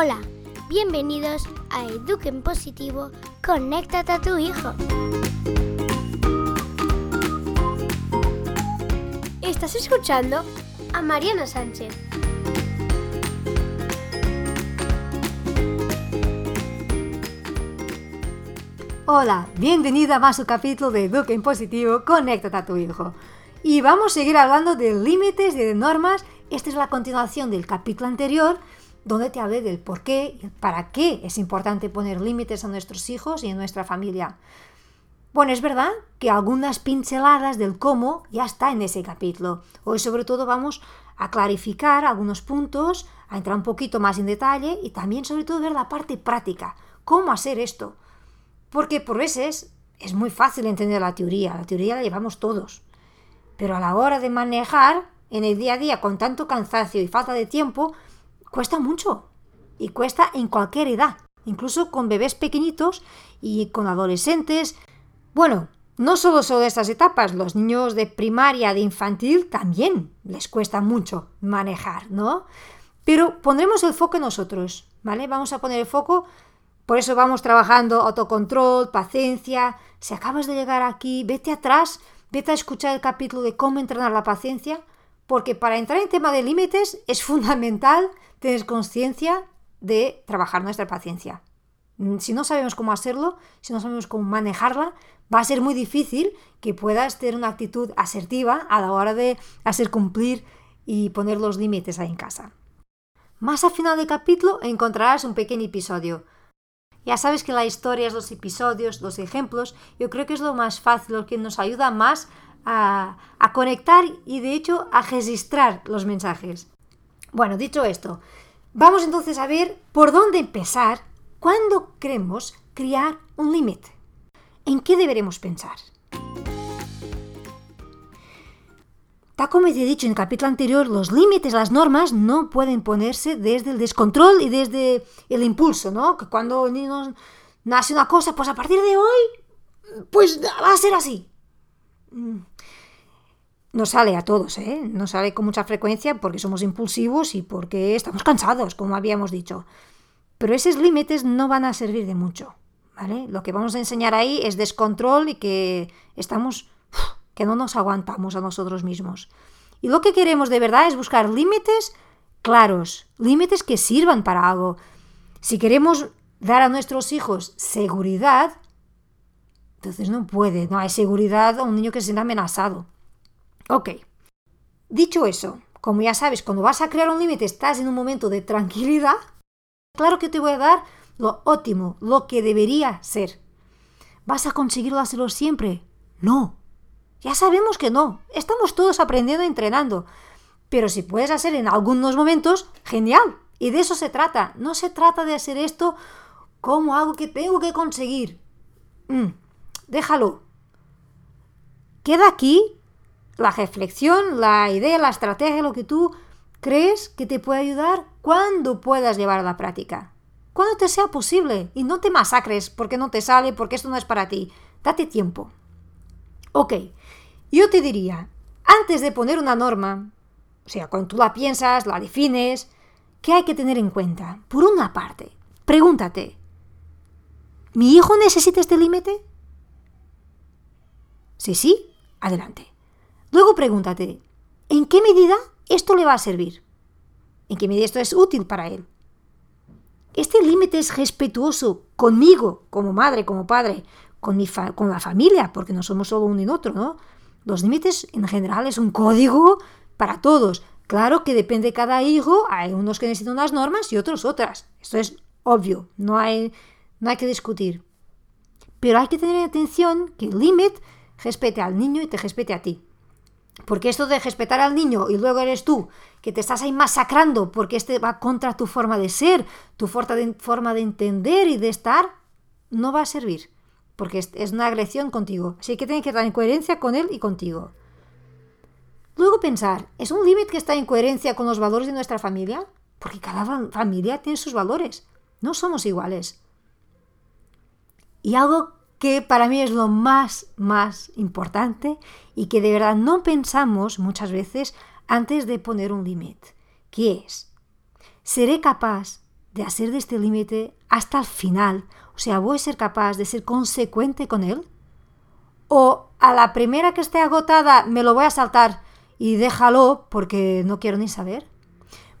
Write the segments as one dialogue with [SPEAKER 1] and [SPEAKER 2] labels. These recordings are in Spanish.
[SPEAKER 1] Hola, bienvenidos a Eduquen Positivo, conéctate a tu hijo. Estás escuchando a Mariana Sánchez.
[SPEAKER 2] Hola, bienvenida a más un capítulo de Eduquen Positivo, conéctate a tu hijo. Y vamos a seguir hablando de límites y de normas. Esta es la continuación del capítulo anterior donde te hablé del por qué y para qué es importante poner límites a nuestros hijos y a nuestra familia. Bueno, es verdad que algunas pinceladas del cómo ya está en ese capítulo. Hoy sobre todo vamos a clarificar algunos puntos, a entrar un poquito más en detalle y también sobre todo ver la parte práctica, cómo hacer esto. Porque por veces es muy fácil entender la teoría, la teoría la llevamos todos. Pero a la hora de manejar en el día a día con tanto cansancio y falta de tiempo, cuesta mucho. Y cuesta en cualquier edad, incluso con bebés pequeñitos y con adolescentes. Bueno, no solo son estas etapas, los niños de primaria, de infantil, también les cuesta mucho manejar, ¿no? Pero pondremos el foco en nosotros, ¿vale? Vamos a poner el foco, por eso vamos trabajando autocontrol, paciencia. Si acabas de llegar aquí, vete atrás, vete a escuchar el capítulo de cómo entrenar la paciencia, porque para entrar en tema de límites es fundamental tener conciencia de trabajar nuestra paciencia. Si no sabemos cómo hacerlo, si no sabemos cómo manejarla, va a ser muy difícil que puedas tener una actitud asertiva a la hora de hacer cumplir y poner los límites ahí en casa. Más al final del capítulo encontrarás un pequeño episodio. Ya sabes que la historia es los episodios, los ejemplos, yo creo que es lo más fácil, lo que nos ayuda más a, a conectar y de hecho a registrar los mensajes. Bueno, dicho esto, vamos entonces a ver por dónde empezar cuando queremos crear un límite. ¿En qué deberemos pensar? Tal como he dicho en el capítulo anterior, los límites, las normas no pueden ponerse desde el descontrol y desde el impulso, ¿no? Que cuando niño nace una cosa, pues a partir de hoy, pues va a ser así. Mm no sale a todos, ¿eh? No sale con mucha frecuencia porque somos impulsivos y porque estamos cansados, como habíamos dicho. Pero esos límites no van a servir de mucho, ¿vale? Lo que vamos a enseñar ahí es descontrol y que estamos que no nos aguantamos a nosotros mismos. Y lo que queremos de verdad es buscar límites claros, límites que sirvan para algo. Si queremos dar a nuestros hijos seguridad, entonces no puede, no hay seguridad a un niño que se sienta amenazado. Ok. Dicho eso, como ya sabes, cuando vas a crear un límite estás en un momento de tranquilidad, claro que te voy a dar lo óptimo, lo que debería ser. ¿Vas a conseguirlo hacerlo siempre? No. Ya sabemos que no. Estamos todos aprendiendo y entrenando. Pero si puedes hacer en algunos momentos, genial. Y de eso se trata. No se trata de hacer esto como algo que tengo que conseguir. Mm, déjalo. Queda aquí la reflexión, la idea, la estrategia, lo que tú crees que te puede ayudar cuando puedas llevar a la práctica. Cuando te sea posible y no te masacres porque no te sale, porque esto no es para ti. Date tiempo. Ok, yo te diría, antes de poner una norma, o sea, cuando tú la piensas, la defines, ¿qué hay que tener en cuenta? Por una parte, pregúntate, ¿mi hijo necesita este límite? Si sí, adelante. Luego pregúntate, ¿en qué medida esto le va a servir? ¿En qué medida esto es útil para él? ¿Este límite es respetuoso conmigo, como madre, como padre, con, mi la familia, porque no somos solo uno y otro, ¿no? Los límites en general es un código para todos. Claro que depende de cada hijo, hay unos que necesitan unas normas y otros otras. Esto es obvio, no hay, no hay que discutir. Pero hay que tener atención que el límite respete al niño y te respete a ti. Porque esto de respetar al niño y luego eres tú, que te estás ahí masacrando porque este va contra tu forma de ser, tu forma de entender y de estar, no va a servir. Porque es una agresión contigo. Así que tienes que estar en coherencia con él y contigo. Luego pensar, ¿es un límite que está en coherencia con los valores de nuestra familia? Porque cada familia tiene sus valores. No somos iguales. Y algo que para mí es lo más, más importante y que de verdad no pensamos muchas veces antes de poner un límite, que es, ¿seré capaz de hacer de este límite hasta el final? O sea, ¿voy a ser capaz de ser consecuente con él? ¿O a la primera que esté agotada me lo voy a saltar y déjalo porque no quiero ni saber?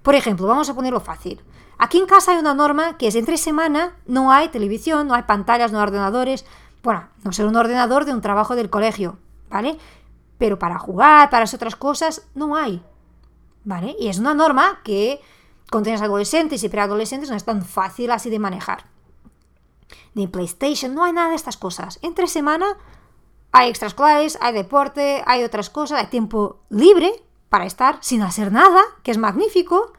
[SPEAKER 2] Por ejemplo, vamos a ponerlo fácil. Aquí en casa hay una norma que es entre semana no hay televisión, no hay pantallas, no hay ordenadores. Bueno, no ser un ordenador de un trabajo del colegio, ¿vale? Pero para jugar, para otras cosas, no hay. ¿Vale? Y es una norma que con adolescentes y preadolescentes no es tan fácil así de manejar. Ni PlayStation, no hay nada de estas cosas. Entre semana hay extraescolares, hay deporte, hay otras cosas, hay tiempo libre para estar sin hacer nada, que es magnífico,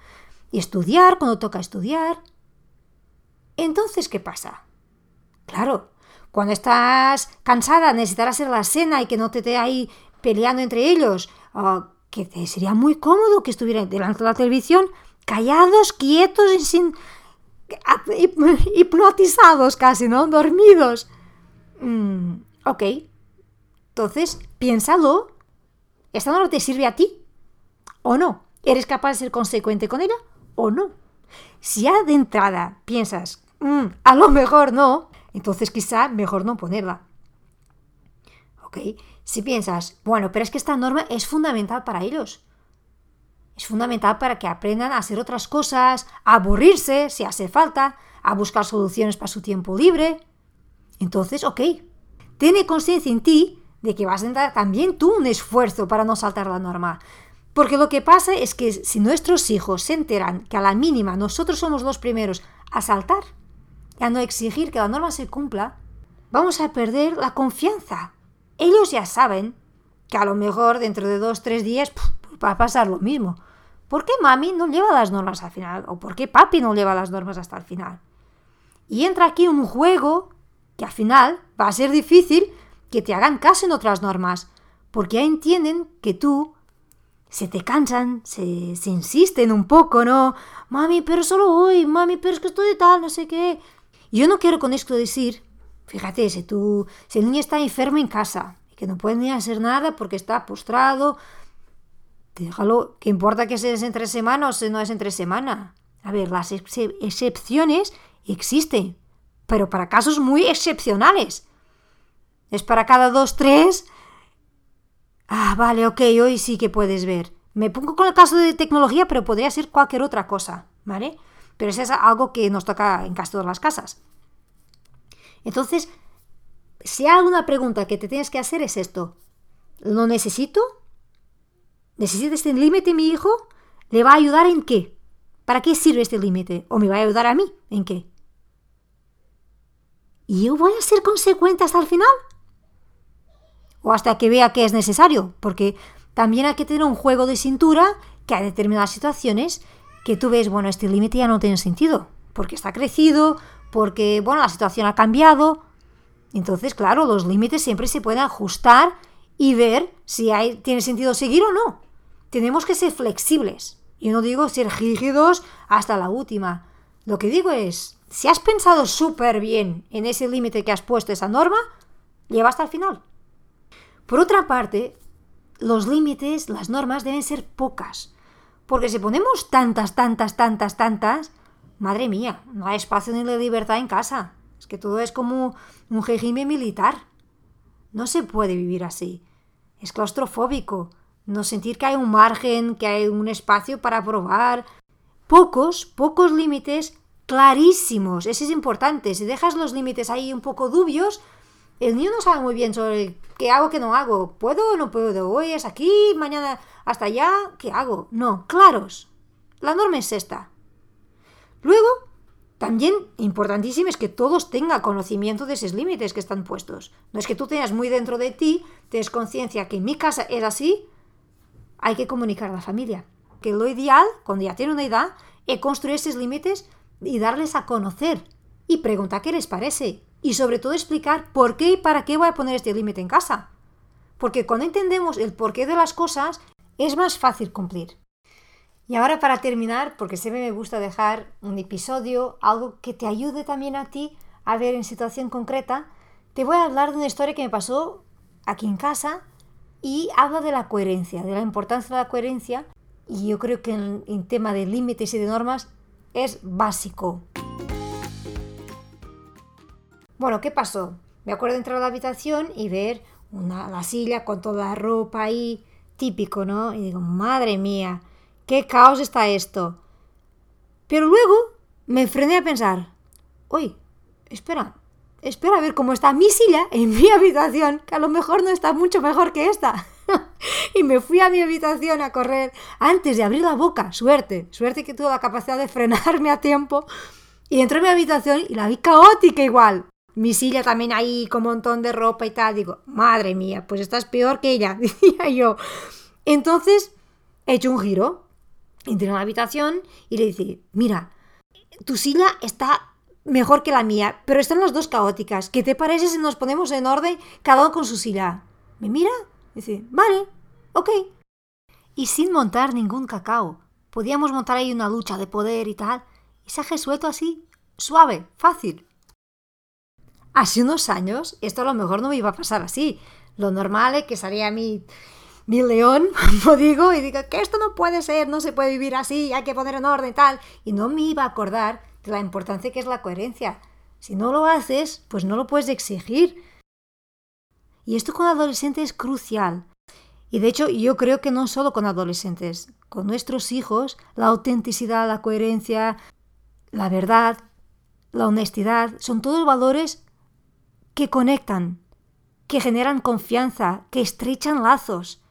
[SPEAKER 2] y estudiar cuando toca estudiar. Entonces, ¿qué pasa? Claro, cuando estás cansada, necesitarás hacer la cena y que no te esté ahí peleando entre ellos, que te sería muy cómodo que estuvieran delante de la televisión, callados, quietos y sin hipnotizados casi, ¿no? Dormidos. Mm, ok. Entonces, piénsalo. ¿Esta no te sirve a ti? ¿O no? ¿Eres capaz de ser consecuente con ella? ¿O no? Si ya de entrada piensas, mm, a lo mejor no, entonces quizá mejor no ponerla. ¿Ok? Si piensas, bueno, pero es que esta norma es fundamental para ellos. Es fundamental para que aprendan a hacer otras cosas, a aburrirse si hace falta, a buscar soluciones para su tiempo libre. Entonces, ok, tiene conciencia en ti de que vas a dar también tú un esfuerzo para no saltar la norma. Porque lo que pasa es que si nuestros hijos se enteran que a la mínima nosotros somos los primeros a saltar y a no exigir que la norma se cumpla, vamos a perder la confianza. Ellos ya saben que a lo mejor dentro de dos, tres días va a pasar lo mismo. ¿Por qué mami no lleva las normas al final? ¿O por qué papi no lleva las normas hasta el final? Y entra aquí un juego que al final va a ser difícil que te hagan caso en otras normas, porque ya entienden que tú se te cansan, se, se insisten un poco, ¿no? Mami, pero solo hoy, mami, pero es que estoy tal, no sé qué. Yo no quiero con esto decir, fíjate, si, tú, si el niño está enfermo en casa y que no puede ni hacer nada porque está postrado, déjalo, ¿qué importa que sea entre semana o si no es entre semana? A ver, las excepciones existen, pero para casos muy excepcionales. Es para cada dos, tres Ah, vale, ok, hoy sí que puedes ver. Me pongo con el caso de tecnología, pero podría ser cualquier otra cosa, ¿vale? Pero eso es algo que nos toca en casi todas las casas. Entonces, si hay alguna pregunta que te tienes que hacer es esto. ¿Lo necesito? ¿Necesita este límite mi hijo? ¿Le va a ayudar en qué? ¿Para qué sirve este límite? ¿O me va a ayudar a mí? ¿En qué? ¿Y yo voy a ser consecuente hasta el final? o hasta que vea que es necesario, porque también hay que tener un juego de cintura que hay determinadas situaciones que tú ves, bueno, este límite ya no tiene sentido, porque está crecido, porque, bueno, la situación ha cambiado. Entonces, claro, los límites siempre se pueden ajustar y ver si hay, tiene sentido seguir o no. Tenemos que ser flexibles. Yo no digo ser rígidos hasta la última. Lo que digo es, si has pensado súper bien en ese límite que has puesto, esa norma, lleva hasta el final. Por otra parte, los límites, las normas deben ser pocas, porque si ponemos tantas, tantas, tantas, tantas, madre mía, no hay espacio ni libertad en casa. Es que todo es como un régimen militar. No se puede vivir así. Es claustrofóbico. No sentir que hay un margen, que hay un espacio para probar. Pocos, pocos límites clarísimos. Eso es importante. Si dejas los límites ahí un poco dubios, el niño no sabe muy bien sobre qué hago, qué no hago. ¿Puedo o no puedo? Hoy es aquí, mañana hasta allá. ¿Qué hago? No, claros. La norma es esta. Luego, también importantísimo es que todos tengan conocimiento de esos límites que están puestos. No es que tú tengas muy dentro de ti, tienes conciencia que en mi casa es así, hay que comunicar a la familia. Que lo ideal, cuando ya tiene una edad, es construir esos límites y darles a conocer. Y preguntar qué les parece y sobre todo explicar por qué y para qué voy a poner este límite en casa. Porque cuando entendemos el porqué de las cosas, es más fácil cumplir. Y ahora para terminar, porque siempre me gusta dejar un episodio, algo que te ayude también a ti a ver en situación concreta, te voy a hablar de una historia que me pasó aquí en casa y habla de la coherencia, de la importancia de la coherencia. Y yo creo que en, tema de límites y de normas es básico. Bueno, ¿qué pasó? Me acuerdo entrar a la habitación y ver una, la silla con toda la ropa ahí, típico, ¿no? Y digo, madre mía, qué caos está esto. Pero luego me frené a pensar, uy, espera, espera a ver cómo está mi silla en mi habitación, que a lo mejor no está mucho mejor que esta. y me fui a mi habitación a correr antes de abrir la boca. Suerte, suerte que tuve la capacidad de frenarme a tiempo. Y entré a mi habitación y la vi caótica igual. Mi silla también ahí con un montón de ropa y tal. Digo, madre mía, pues estás peor que ella, decía yo. Entonces he hecho un giro. Entré a la habitación y le dije, mira, tu silla está mejor que la mía, pero están las dos caóticas. ¿Qué te parece si nos ponemos en orden cada uno con su silla? Me mira Dice, vale, ok. Y sin montar ningún cacao. Podíamos montar ahí una lucha de poder y tal. Y se ha resuelto así, suave, fácil. Hace unos años esto a lo mejor no me iba a pasar así. Lo normal es que salía mi, mi león, como digo, y digo que esto no puede ser, no se puede vivir así, hay que poner en orden y tal. Y no me iba a acordar de la importancia que es la coherencia. Si no lo haces, pues no lo puedes exigir. Y esto con adolescentes es crucial. Y de hecho yo creo que no solo con adolescentes, con nuestros hijos, la autenticidad, la coherencia, la verdad, la honestidad, son todos valores que conectan, que generan confianza, que estrechan lazos.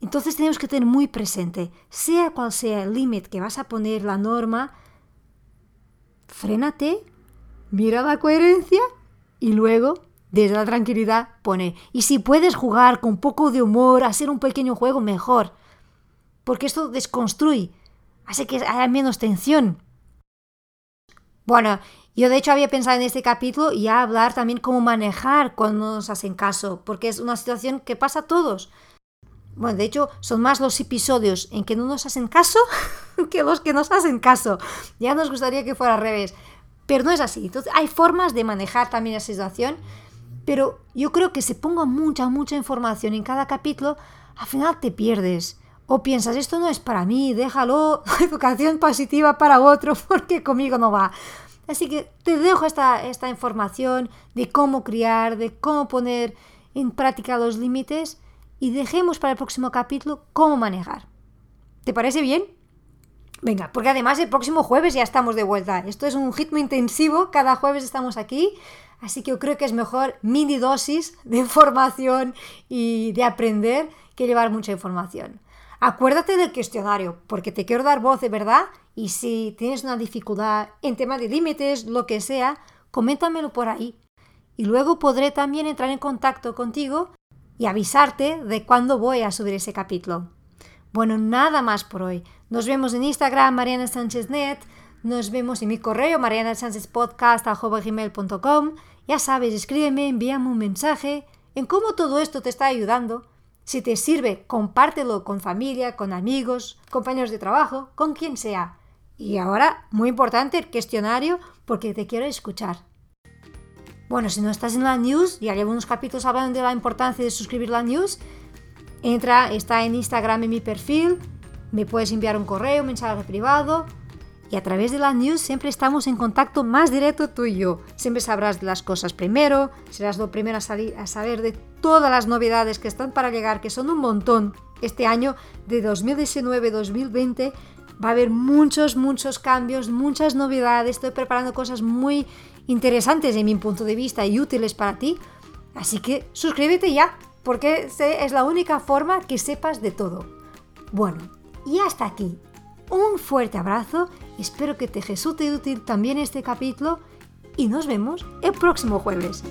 [SPEAKER 2] Entonces tenemos que tener muy presente, sea cual sea el límite que vas a poner, la norma, frénate, mira la coherencia y luego desde la tranquilidad pone, y si puedes jugar con un poco de humor, hacer un pequeño juego, mejor. Porque esto desconstruye, hace que haya menos tensión. Bueno, yo de hecho había pensado en este capítulo ya hablar también cómo manejar cuando nos hacen caso, porque es una situación que pasa a todos. Bueno, de hecho, son más los episodios en que no nos hacen caso que los que nos hacen caso. Ya nos gustaría que fuera al revés. Pero no es así. Entonces, hay formas de manejar también la situación pero yo creo que se ponga mucha, mucha información en cada capítulo, al final te pierdes. O piensas, esto no es para mí, déjalo, educación positiva para otro, porque conmigo no va. Así que te dejo esta, esta información de cómo criar, de cómo poner en práctica los límites y dejemos para el próximo capítulo cómo manejar. ¿Te parece bien? Venga, porque además el próximo jueves ya estamos de vuelta. Esto es un ritmo intensivo, cada jueves estamos aquí. Así que yo creo que es mejor mini dosis de información y de aprender que llevar mucha información. Acuérdate del cuestionario, porque te quiero dar voz de verdad y si tienes una dificultad en tema de límites, lo que sea, coméntamelo por ahí. Y luego podré también entrar en contacto contigo y avisarte de cuándo voy a subir ese capítulo. Bueno, nada más por hoy. Nos vemos en Instagram, Mariana Sánchez Net. Nos vemos en mi correo marianasanchezpodcast.com. Ya sabes, escríbeme, envíame un mensaje en cómo todo esto te está ayudando. Si te sirve, compártelo con familia, con amigos, compañeros de trabajo, con quien sea. Y ahora, muy importante, el cuestionario, porque te quiero escuchar. Bueno, si no estás en la news, ya llevo unos capítulos hablando de la importancia de suscribir la news. Entra, está en Instagram en mi perfil, me puedes enviar un correo, un mensaje privado y a través de la news siempre estamos en contacto más directo tú y yo. Siempre sabrás de las cosas primero, serás lo primero a, salir, a saber de todas las novedades que están para llegar, que son un montón. Este año de 2019-2020 va a haber muchos, muchos cambios, muchas novedades. Estoy preparando cosas muy interesantes en mi punto de vista y útiles para ti. Así que suscríbete ya, porque es la única forma que sepas de todo. Bueno, y hasta aquí un fuerte abrazo, espero que te resulte útil también este capítulo y nos vemos el próximo jueves.